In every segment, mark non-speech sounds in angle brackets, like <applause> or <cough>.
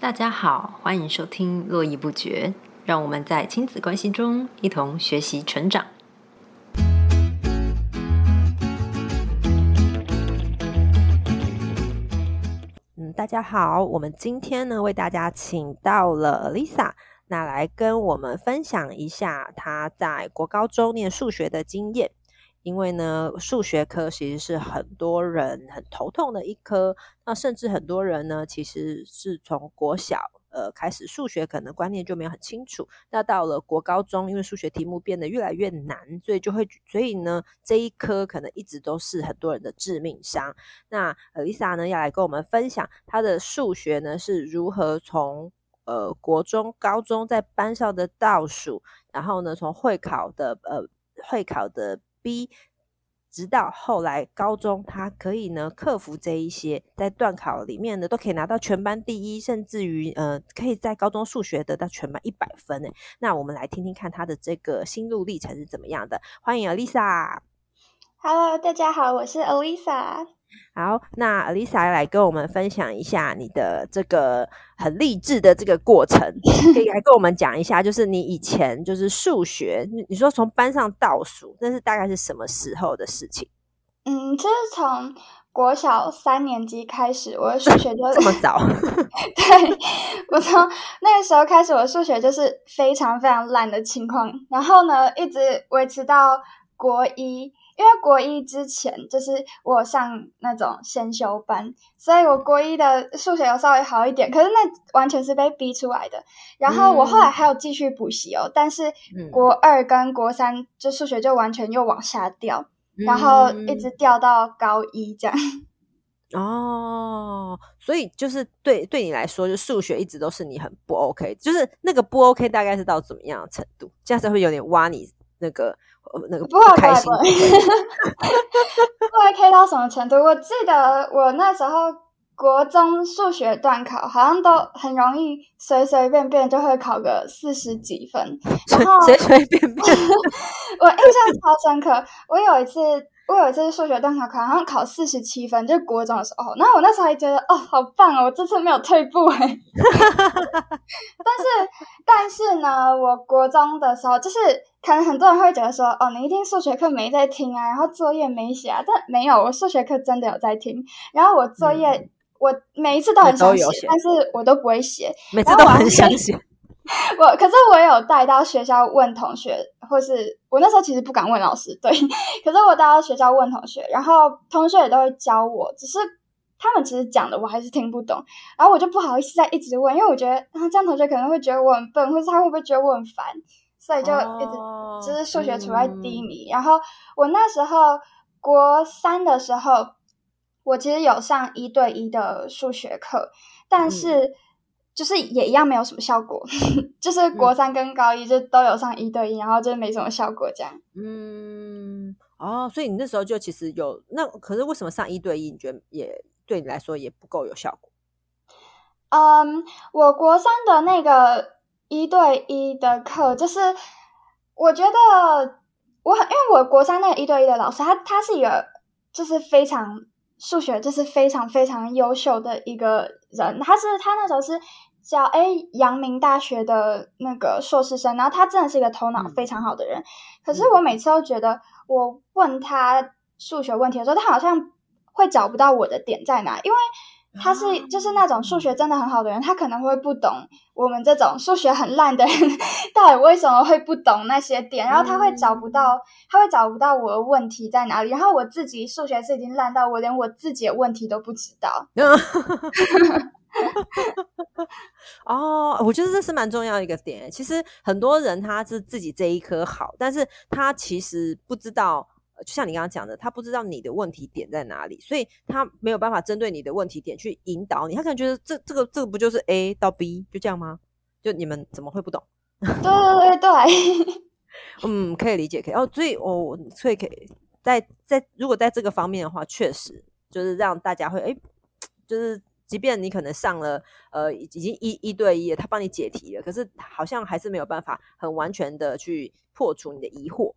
大家好，欢迎收听《络绎不绝》，让我们在亲子关系中一同学习成长。嗯，大家好，我们今天呢为大家请到了 Lisa，那来跟我们分享一下她在国高中念数学的经验。因为呢，数学科其实是很多人很头痛的一科，那甚至很多人呢，其实是从国小呃开始数学可能观念就没有很清楚，那到了国高中，因为数学题目变得越来越难，所以就会，所以呢，这一科可能一直都是很多人的致命伤。那 Lisa 呢，要来跟我们分享她的数学呢是如何从呃国中、高中在班上的倒数，然后呢，从会考的呃会考的。B，直到后来高中，他可以呢克服这一些，在段考里面呢都可以拿到全班第一，甚至于呃可以在高中数学得到全班一百分呢。那我们来听听看他的这个心路历程是怎么样的。欢迎 Alisa。Hello，大家好，我是 Alisa。好，那 Lisa 来跟我们分享一下你的这个很励志的这个过程，<laughs> 可以来跟我们讲一下，就是你以前就是数学，你说从班上倒数，那是大概是什么时候的事情？嗯，就是从国小三年级开始，我的数学就 <laughs> 这么早。<laughs> 对，我从那个时候开始，我的数学就是非常非常烂的情况，然后呢，一直维持到国一。因为国一之前就是我上那种先修班，所以我国一的数学有稍微好一点，可是那完全是被逼出来的。然后我后来还有继续补习哦，但是国二跟国三就数学就完全又往下掉，然后一直掉到高一这样。<laughs> 哦，所以就是对对你来说，就数学一直都是你很不 OK，就是那个不 OK 大概是到怎么样的程度？这样子会有点挖你那个。那个不开心，<laughs> 不会 K 到什么程度？我记得我那时候国中数学段考，好像都很容易，随随便便就会考个四十几分，然后随随便便，<laughs> 我印象超深刻。我有一次。我有一次数学段考考，好像考四十七分，就是国中的时候。然后我那时候还觉得，哦，好棒哦，我这次没有退步哎。但是，但是呢，我国中的时候，就是可能很多人会觉得说，哦，你一定数学课没在听啊，然后作业没写啊。但没有，我数学课真的有在听。然后我作业，我每一次都很想写，但是我都不会写，每次都很想写。<laughs> 我可是我有带到学校问同学，或是我那时候其实不敢问老师，对。<laughs> 可是我带到学校问同学，然后同学也都会教我，只是他们其实讲的我还是听不懂，然后我就不好意思再一直问，因为我觉得啊这样同学可能会觉得我很笨，或是他会不会觉得我很烦，所以就一直就是数学处在低迷。然后我那时候国三的时候，我其实有上一对一的数学课，但是。就是也一样没有什么效果，<laughs> 就是国三跟高一就都有上一对一，然后就没什么效果这样。嗯，哦，所以你那时候就其实有那，可是为什么上一对一你觉得也对你来说也不够有效果？嗯，我国三的那个一对一的课，就是我觉得我很，因为我国三那个一对一的老师，他他是一个就是非常数学就是非常非常优秀的一个人，他是他那时候是。叫哎，阳明大学的那个硕士生，然后他真的是一个头脑非常好的人。可是我每次都觉得，我问他数学问题的时候，他好像会找不到我的点在哪，因为他是就是那种数学真的很好的人，他可能会不懂我们这种数学很烂的人到底为什么会不懂那些点，然后他会找不到，他会找不到我的问题在哪里。然后我自己数学是已经烂到我连我自己的问题都不知道。<laughs> <laughs> 哦，我觉得这是蛮重要一个点。其实很多人他是自己这一科好，但是他其实不知道，就像你刚刚讲的，他不知道你的问题点在哪里，所以他没有办法针对你的问题点去引导你。他可能觉得这这个这个不就是 A 到 B 就这样吗？就你们怎么会不懂？对对对对，<laughs> 嗯，可以理解，可以哦。所以我所以可以在在如果在这个方面的话，确实就是让大家会哎，就是。即便你可能上了，呃，已经一一对一了，他帮你解题了，可是好像还是没有办法很完全的去破除你的疑惑。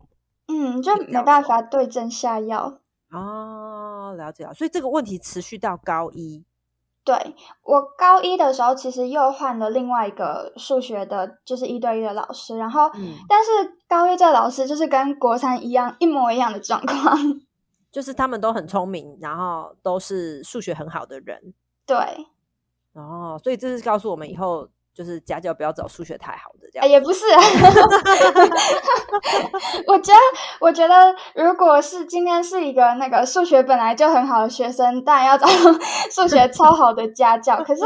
嗯，就没办法对症下药。哦，了解了。所以这个问题持续到高一，对我高一的时候，其实又换了另外一个数学的，就是一对一的老师。然后，但是高一这老师就是跟国三一样，一模一样的状况，就是他们都很聪明，然后都是数学很好的人。对，哦，所以这是告诉我们以后。就是家教不要找数学太好的这样，也不是。我觉得，我觉得，如果是今天是一个那个数学本来就很好的学生，当然要找 <laughs> 数学超好的家教。可是，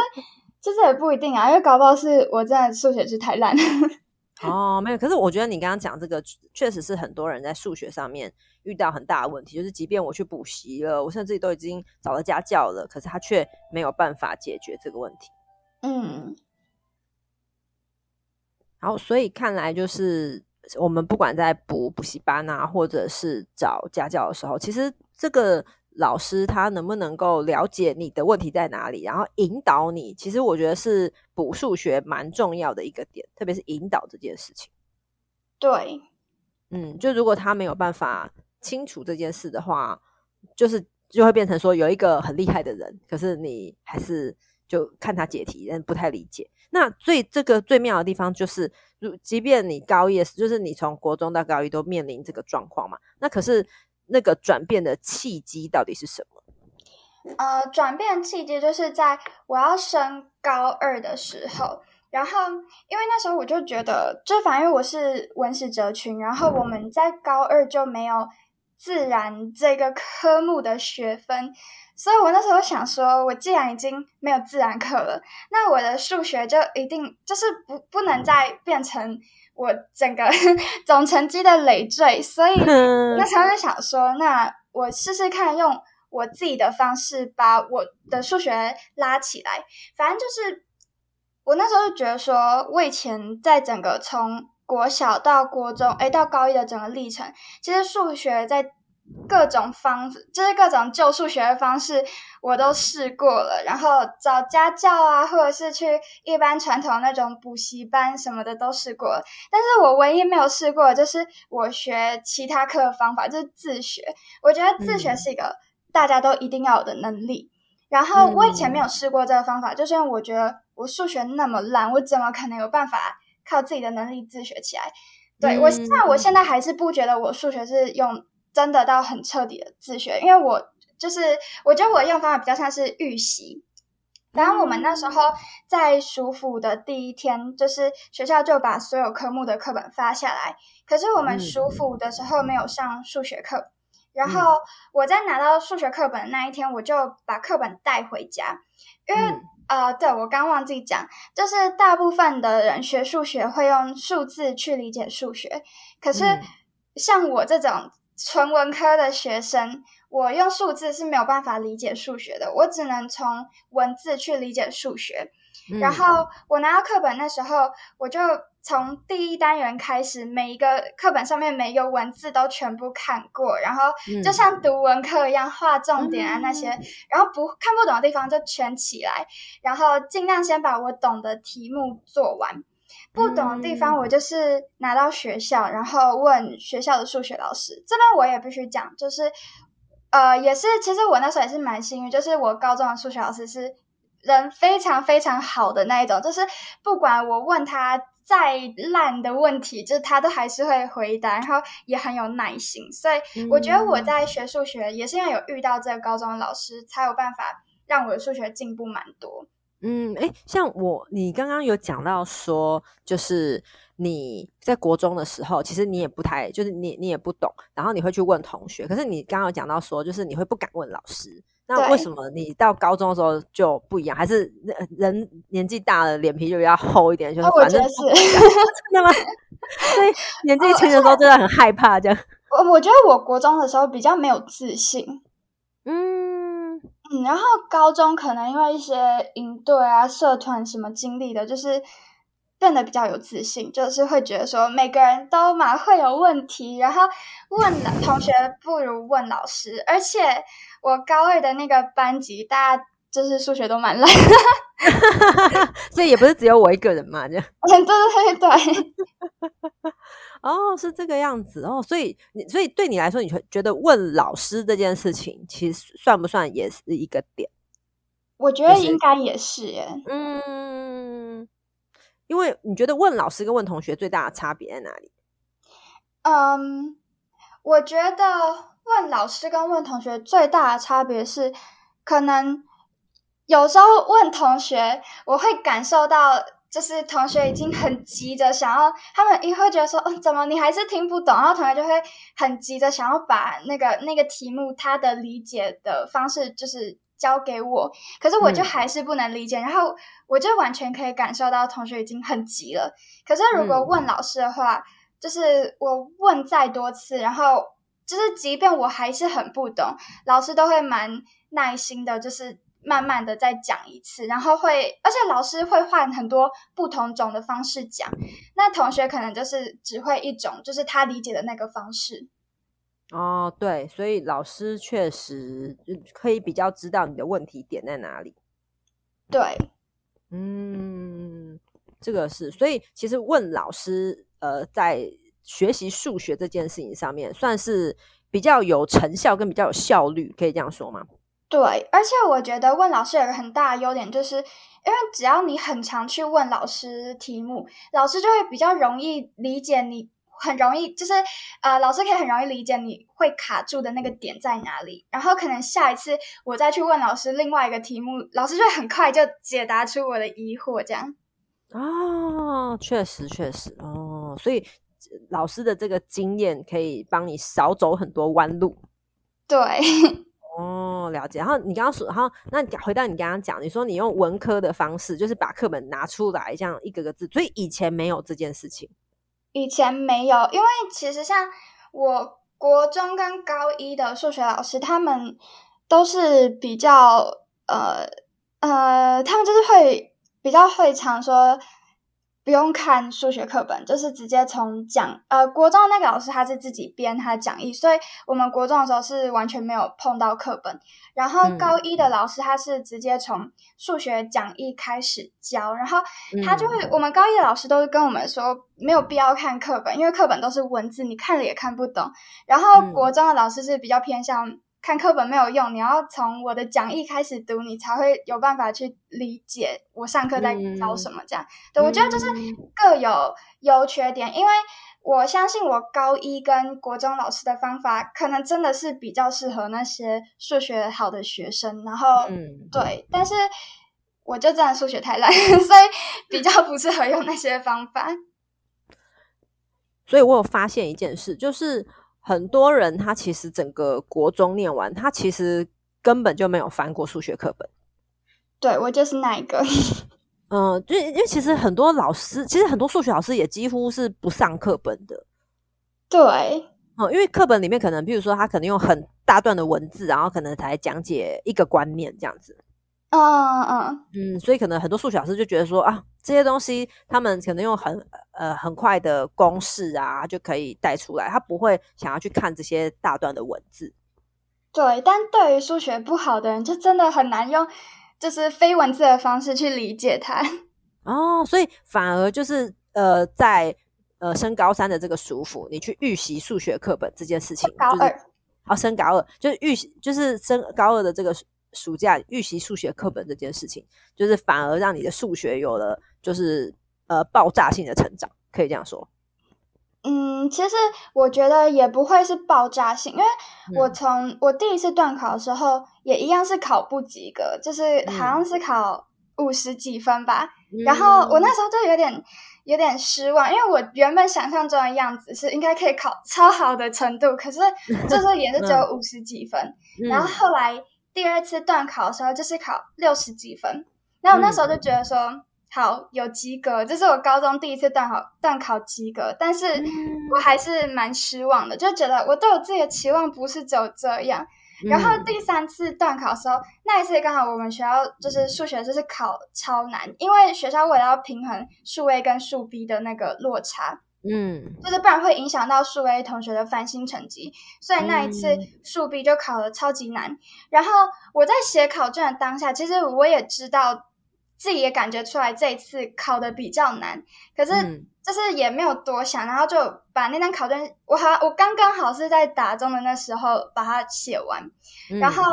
其实也不一定啊，因为搞不好是我真的数学是太烂。哦，没有。可是我觉得你刚刚讲这个，确实是很多人在数学上面遇到很大的问题，就是即便我去补习了，我甚至都已经找了家教了，可是他却没有办法解决这个问题。嗯。然后，所以看来就是我们不管在补补习班啊，或者是找家教的时候，其实这个老师他能不能够了解你的问题在哪里，然后引导你，其实我觉得是补数学蛮重要的一个点，特别是引导这件事情。对，嗯，就如果他没有办法清楚这件事的话，就是就会变成说有一个很厉害的人，可是你还是就看他解题，但不太理解。那最这个最妙的地方就是，如即便你高一，就是你从国中到高一都面临这个状况嘛，那可是那个转变的契机到底是什么？呃，转变契机就是在我要升高二的时候，然后因为那时候我就觉得，就反正我是文史哲群，然后我们在高二就没有自然这个科目的学分。所以我那时候想说，我既然已经没有自然课了，那我的数学就一定就是不不能再变成我整个 <laughs> 总成绩的累赘。所以 <laughs> 那时候就想说，那我试试看用我自己的方式把我的数学拉起来。反正就是我那时候就觉得说，我以前在整个从国小到国中，哎，到高一的整个历程，其实数学在。各种方就是各种旧数学的方式，我都试过了。然后找家教啊，或者是去一般传统那种补习班什么的都试过了。但是我唯一没有试过，就是我学其他课的方法，就是自学。我觉得自学是一个大家都一定要有的能力。然后我以前没有试过这个方法，就算我觉得我数学那么烂，我怎么可能有办法靠自己的能力自学起来？对我，那我现在还是不觉得我数学是用。真的到很彻底的自学，因为我就是我觉得我用方法比较像是预习。然后我们那时候在暑辅的第一天，就是学校就把所有科目的课本发下来，可是我们暑辅的时候没有上数学课。然后我在拿到数学课本的那一天，我就把课本带回家，因为呃，对我刚忘记讲，就是大部分的人学数学会用数字去理解数学，可是像我这种。纯文科的学生，我用数字是没有办法理解数学的，我只能从文字去理解数学。然后我拿到课本那时候，我就从第一单元开始，每一个课本上面每一个文字都全部看过，然后就像读文科一样画重点啊那些，然后不看不懂的地方就圈起来，然后尽量先把我懂的题目做完。不懂的地方，我就是拿到学校，然后问学校的数学老师。这边我也必须讲，就是，呃，也是，其实我那时候也是蛮幸运，就是我高中的数学老师是人非常非常好的那一种，就是不管我问他再烂的问题，就是他都还是会回答，然后也很有耐心。所以我觉得我在学数学也是因为有遇到这个高中的老师，才有办法让我的数学进步蛮多。嗯，哎，像我，你刚刚有讲到说，就是你在国中的时候，其实你也不太，就是你你也不懂，然后你会去问同学。可是你刚刚有讲到说，就是你会不敢问老师。那为什么你到高中的时候就不一样？还是人年纪大了，脸皮就比较厚一点？就是反正是真的吗？所以 <laughs> 年纪轻的时候真的很害怕这样。我我觉得我国中的时候比较没有自信。嗯。嗯，然后高中可能因为一些营队啊、社团什么经历的，就是变得比较有自信，就是会觉得说每个人都蛮会有问题，然后问同学不如问老师。而且我高二的那个班级，大家就是数学都蛮烂，<laughs> 所以也不是只有我一个人嘛，这样。对 <laughs> 对对对。<laughs> 哦，是这个样子哦，所以你所以对你来说，你会觉得问老师这件事情，其实算不算也是一个点？我觉得应该也是耶。嗯，因为你觉得问老师跟问同学最大的差别在哪里？嗯，我觉得问老师跟问同学最大的差别是，可能有时候问同学，我会感受到。就是同学已经很急着想要，他们一会觉得说，哦，怎么你还是听不懂？然后同学就会很急着想要把那个那个题目他的理解的方式就是交给我，可是我就还是不能理解。然后我就完全可以感受到同学已经很急了。可是如果问老师的话，就是我问再多次，然后就是即便我还是很不懂，老师都会蛮耐心的，就是。慢慢的再讲一次，然后会，而且老师会换很多不同种的方式讲，那同学可能就是只会一种，就是他理解的那个方式。哦，对，所以老师确实可以比较知道你的问题点在哪里。对，嗯，这个是，所以其实问老师，呃，在学习数学这件事情上面，算是比较有成效跟比较有效率，可以这样说吗？对，而且我觉得问老师有个很大的优点，就是因为只要你很常去问老师题目，老师就会比较容易理解你，很容易就是呃，老师可以很容易理解你会卡住的那个点在哪里。然后可能下一次我再去问老师另外一个题目，老师就会很快就解答出我的疑惑。这样啊，确实确实哦，所以老师的这个经验可以帮你少走很多弯路。对。哦，了解。然后你刚刚说，然后那回到你刚刚讲，你说你用文科的方式，就是把课本拿出来，这样一个个字。所以以前没有这件事情，以前没有，因为其实像我国中跟高一的数学老师，他们都是比较呃呃，他们就是会比较会常说。不用看数学课本，就是直接从讲呃国中的那个老师他是自己编他的讲义，所以我们国中的时候是完全没有碰到课本。然后高一的老师他是直接从数学讲义开始教，然后他就会我们高一的老师都是跟我们说没有必要看课本，因为课本都是文字，你看了也看不懂。然后国中的老师是比较偏向。看课本没有用，你要从我的讲义开始读，你才会有办法去理解我上课在教什么。这样，对我觉得就是各有优缺点，因为我相信我高一跟国中老师的方法，可能真的是比较适合那些数学好的学生。然后，嗯对，但是我就真的数学太烂，<laughs> 所以比较不适合用那些方法。所以我有发现一件事，就是。很多人他其实整个国中念完，他其实根本就没有翻过数学课本。对我就是那一个。<laughs> 嗯，就因为其实很多老师，其实很多数学老师也几乎是不上课本的。对，嗯，因为课本里面可能，比如说他可能用很大段的文字，然后可能才讲解一个观念这样子。嗯嗯嗯，所以可能很多数学老师就觉得说啊，这些东西他们可能用很呃很快的公式啊就可以带出来，他不会想要去看这些大段的文字。对，但对于数学不好的人，就真的很难用就是非文字的方式去理解它。<laughs> 哦，所以反而就是呃，在呃升高三的这个舒服，你去预习数学课本这件事情，高二哦，升高二就是预习，就是升高二的这个。暑假预习数学课本这件事情，就是反而让你的数学有了就是呃爆炸性的成长，可以这样说。嗯，其实我觉得也不会是爆炸性，因为我从我第一次段考的时候，也一样是考不及格，就是好像是考五十几分吧。然后我那时候就有点有点失望，因为我原本想象中的样子是应该可以考超好的程度，可是就是也是只有五十几分。然后后来。第二次段考的时候，就是考六十几分，然后我那时候就觉得说，好有及格，这是我高中第一次段考段考及格，但是我还是蛮失望的，就觉得我对我自己的期望不是只有这样。然后第三次段考的时候，那一次刚好我们学校就是数学就是考超难，因为学校为了要平衡数 A 跟数 B 的那个落差。嗯，就是不然会影响到数 A 同学的翻新成绩，所以那一次数 B 就考的超级难。然后我在写考卷的当下，其实我也知道自己也感觉出来这一次考的比较难，可是就是也没有多想，然后就把那张考卷，我好我刚刚好是在打中的那时候把它写完，然后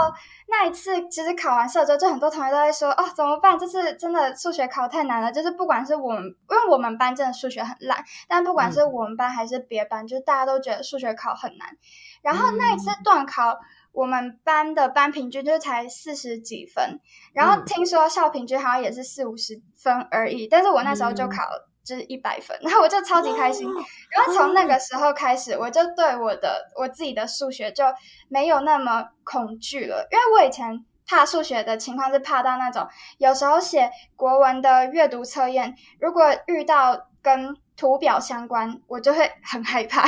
那一次其实考完试之后，就很多同学都在说哦怎么办？这次真的数学考太难了，就是不管是我们，因为我们班真的数学很烂，但不管是我们班还是别班，就是大家都觉得数学考很难，然后那一次段考。我们班的班平均就才四十几分，然后听说校平均好像也是四五十分而已，但是我那时候就考就是一百分，然后我就超级开心。然后从那个时候开始，我就对我的我自己的数学就没有那么恐惧了，因为我以前怕数学的情况是怕到那种有时候写国文的阅读测验，如果遇到跟图表相关，我就会很害怕，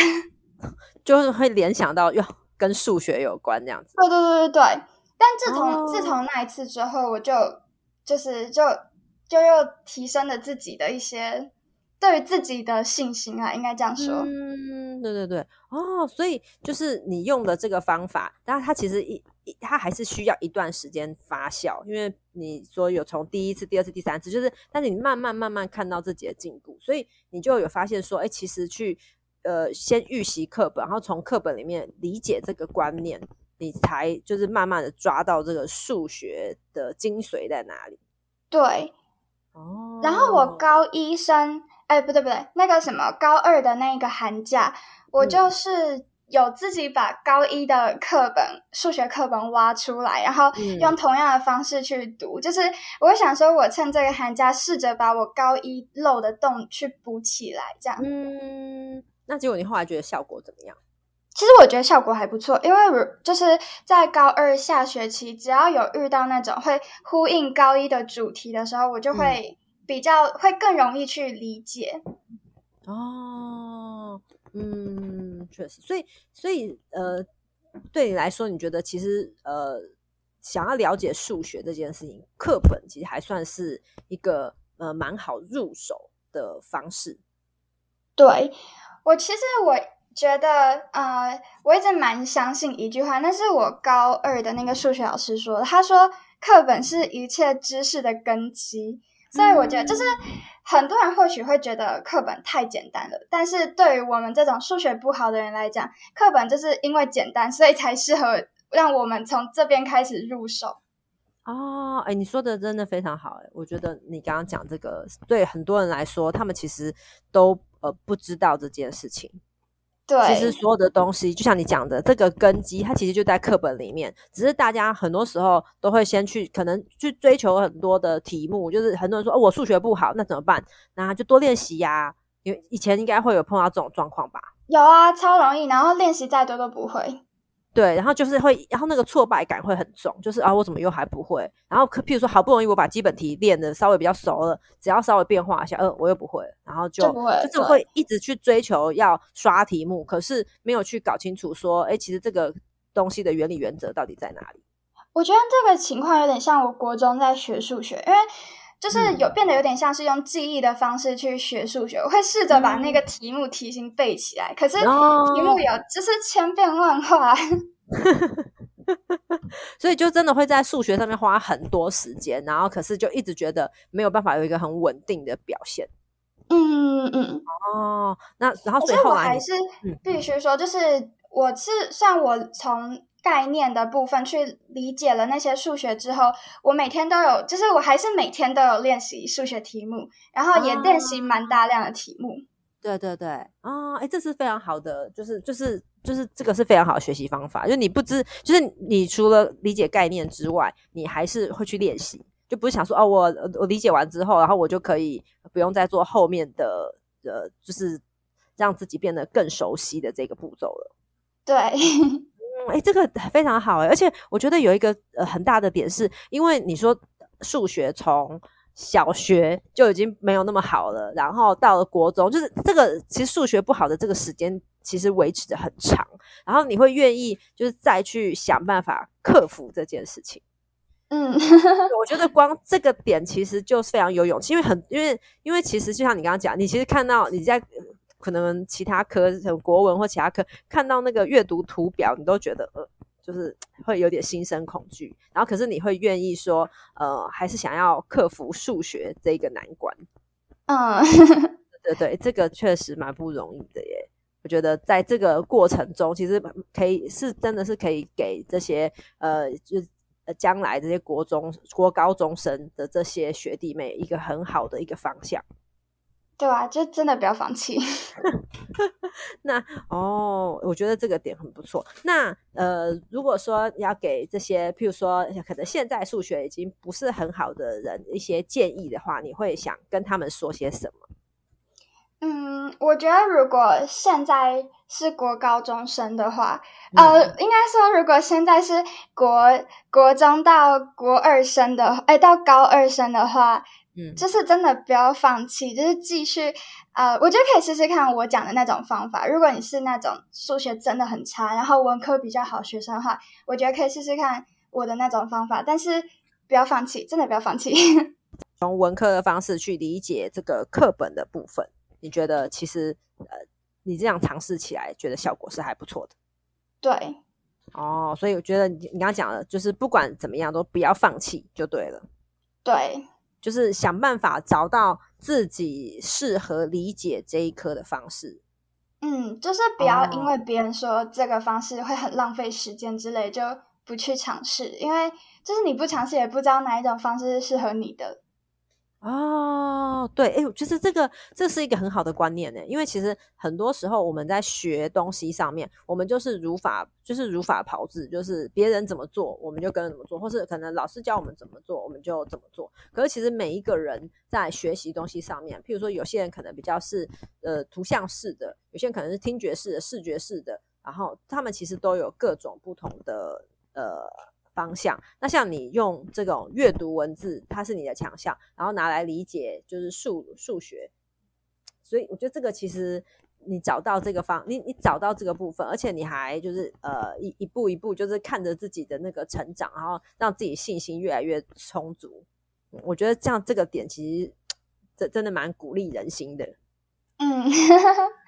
<laughs> 就是会联想到哟。跟数学有关这样子，对对对对对。但自从自从那一次之后，我就就是就就又提升了自己的一些对于自己的信心啊，应该这样说。嗯，对对对。哦，所以就是你用的这个方法，但它其实一它还是需要一段时间发酵，因为你说有从第一次、第二次、第三次，就是但是你慢慢慢慢看到自己的进步，所以你就有发现说，哎，其实去。呃，先预习课本，然后从课本里面理解这个观念，你才就是慢慢的抓到这个数学的精髓在哪里。对，哦。然后我高一升，哎，不对不对，那个什么高二的那个寒假，我就是有自己把高一的课本数学课本挖出来，然后用同样的方式去读。就是我想说，我趁这个寒假试着把我高一漏的洞去补起来，这样。嗯。那结果你后来觉得效果怎么样？其实我觉得效果还不错，因为就是在高二下学期，只要有遇到那种会呼应高一的主题的时候，我就会比较会更容易去理解。哦，嗯，确实，所以所以呃，对你来说，你觉得其实呃，想要了解数学这件事情，课本其实还算是一个呃蛮好入手的方式。对。我其实我觉得，呃，我一直蛮相信一句话，那是我高二的那个数学老师说的。他说，课本是一切知识的根基。所以我觉得，就是很多人或许会觉得课本太简单了，但是对于我们这种数学不好的人来讲，课本就是因为简单，所以才适合让我们从这边开始入手。哦，哎，你说的真的非常好，哎，我觉得你刚刚讲这个，对很多人来说，他们其实都。呃，不知道这件事情。对，其实所有的东西，就像你讲的，这个根基，它其实就在课本里面。只是大家很多时候都会先去，可能去追求很多的题目。就是很多人说，哦，我数学不好，那怎么办？那就多练习呀。因为以前应该会有碰到这种状况吧？有啊，超容易。然后练习再多都不会。对，然后就是会，然后那个挫败感会很重，就是啊，我怎么又还不会？然后，譬如说，好不容易我把基本题练的稍微比较熟了，只要稍微变化一下，呃，我又不会，然后就就是会一直去追求要刷题目，可是没有去搞清楚说，哎，其实这个东西的原理原则到底在哪里？我觉得这个情况有点像我国中在学数学，因为。就是有变得有点像是用记忆的方式去学数学，我会试着把那个题目题型背起来，可是题目有就是千变万化，<laughs> 所以就真的会在数学上面花很多时间，然后可是就一直觉得没有办法有一个很稳定的表现。嗯嗯嗯哦，那然后所以后来还是必须说，就是我是算我从。概念的部分去理解了那些数学之后，我每天都有，就是我还是每天都有练习数学题目，然后也练习蛮大量的题目。对对对，啊，哎，这是非常好的，就是就是就是这个是非常好的学习方法。就你不知，就是你除了理解概念之外，你还是会去练习，就不是想说哦，我我理解完之后，然后我就可以不用再做后面的呃，就是让自己变得更熟悉的这个步骤了。对。<laughs> 哎，这个非常好哎，而且我觉得有一个呃很大的点是，因为你说数学从小学就已经没有那么好了，然后到了国中，就是这个其实数学不好的这个时间其实维持的很长，然后你会愿意就是再去想办法克服这件事情。嗯，我觉得光这个点其实就是非常有勇气，因为很因为因为其实就像你刚刚讲，你其实看到你在。可能其他科，国文或其他科，看到那个阅读图表，你都觉得呃，就是会有点心生恐惧。然后可是你会愿意说，呃，还是想要克服数学这个难关。嗯，对对，这个确实蛮不容易的耶。我觉得在这个过程中，其实可以是真的是可以给这些呃，就呃将来这些国中、国高中生的这些学弟妹一个很好的一个方向。对啊，就真的不要放弃。<laughs> 那哦，我觉得这个点很不错。那呃，如果说要给这些，譬如说可能现在数学已经不是很好的人一些建议的话，你会想跟他们说些什么？嗯，我觉得如果现在是国高中生的话，呃，应该说如果现在是国国中到国二生的，哎，到高二生的话，嗯，就是真的不要放弃，就是继续，呃，我觉得可以试试看我讲的那种方法。如果你是那种数学真的很差，然后文科比较好学生的话，我觉得可以试试看我的那种方法，但是不要放弃，真的不要放弃。<laughs> 从文科的方式去理解这个课本的部分。你觉得其实呃，你这样尝试起来，觉得效果是还不错的。对，哦，所以我觉得你你刚刚讲的，就是不管怎么样都不要放弃就对了。对，就是想办法找到自己适合理解这一科的方式。嗯，就是不要因为别人说这个方式会很浪费时间之类，就不去尝试，因为就是你不尝试也不知道哪一种方式是适合你的。哦，对，哎，就是这个，这是一个很好的观念呢。因为其实很多时候我们在学东西上面，我们就是如法，就是如法炮制，就是别人怎么做，我们就跟着怎么做，或是可能老师教我们怎么做，我们就怎么做。可是其实每一个人在学习东西上面，譬如说有些人可能比较是呃图像式的，有些人可能是听觉式的、视觉式的，然后他们其实都有各种不同的呃。方向，那像你用这种阅读文字，它是你的强项，然后拿来理解就是数数学，所以我觉得这个其实你找到这个方，你你找到这个部分，而且你还就是呃一一步一步就是看着自己的那个成长，然后让自己信心越来越充足。我觉得这样这个点其实这真的蛮鼓励人心的。嗯，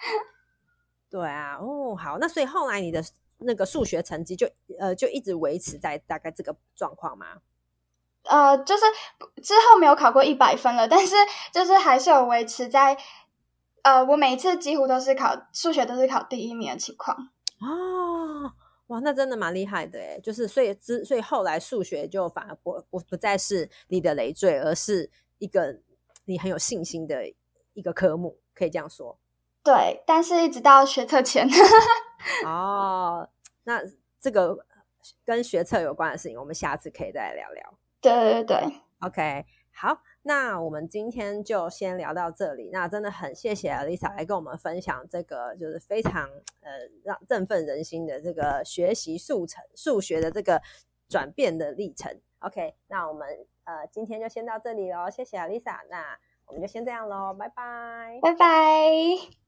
<laughs> 对啊，哦好，那所以后来你的。那个数学成绩就呃就一直维持在大概这个状况吗？呃，就是之后没有考过一百分了，但是就是还是有维持在呃，我每次几乎都是考数学都是考第一名的情况。哦，哇，那真的蛮厉害的诶就是所以之所以后来数学就反而不不不再是你的累赘，而是一个你很有信心的一个科目，可以这样说。对，但是一直到学测前。<laughs> 哦，那这个跟学测有关的事情，我们下次可以再聊聊。对对对，OK，好，那我们今天就先聊到这里。那真的很谢谢 Lisa 来跟我们分享这个，就是非常呃让振奋人心的这个学习速成数学的这个转变的历程。OK，那我们呃今天就先到这里喽，谢谢 Lisa，那我们就先这样喽，拜拜，拜拜。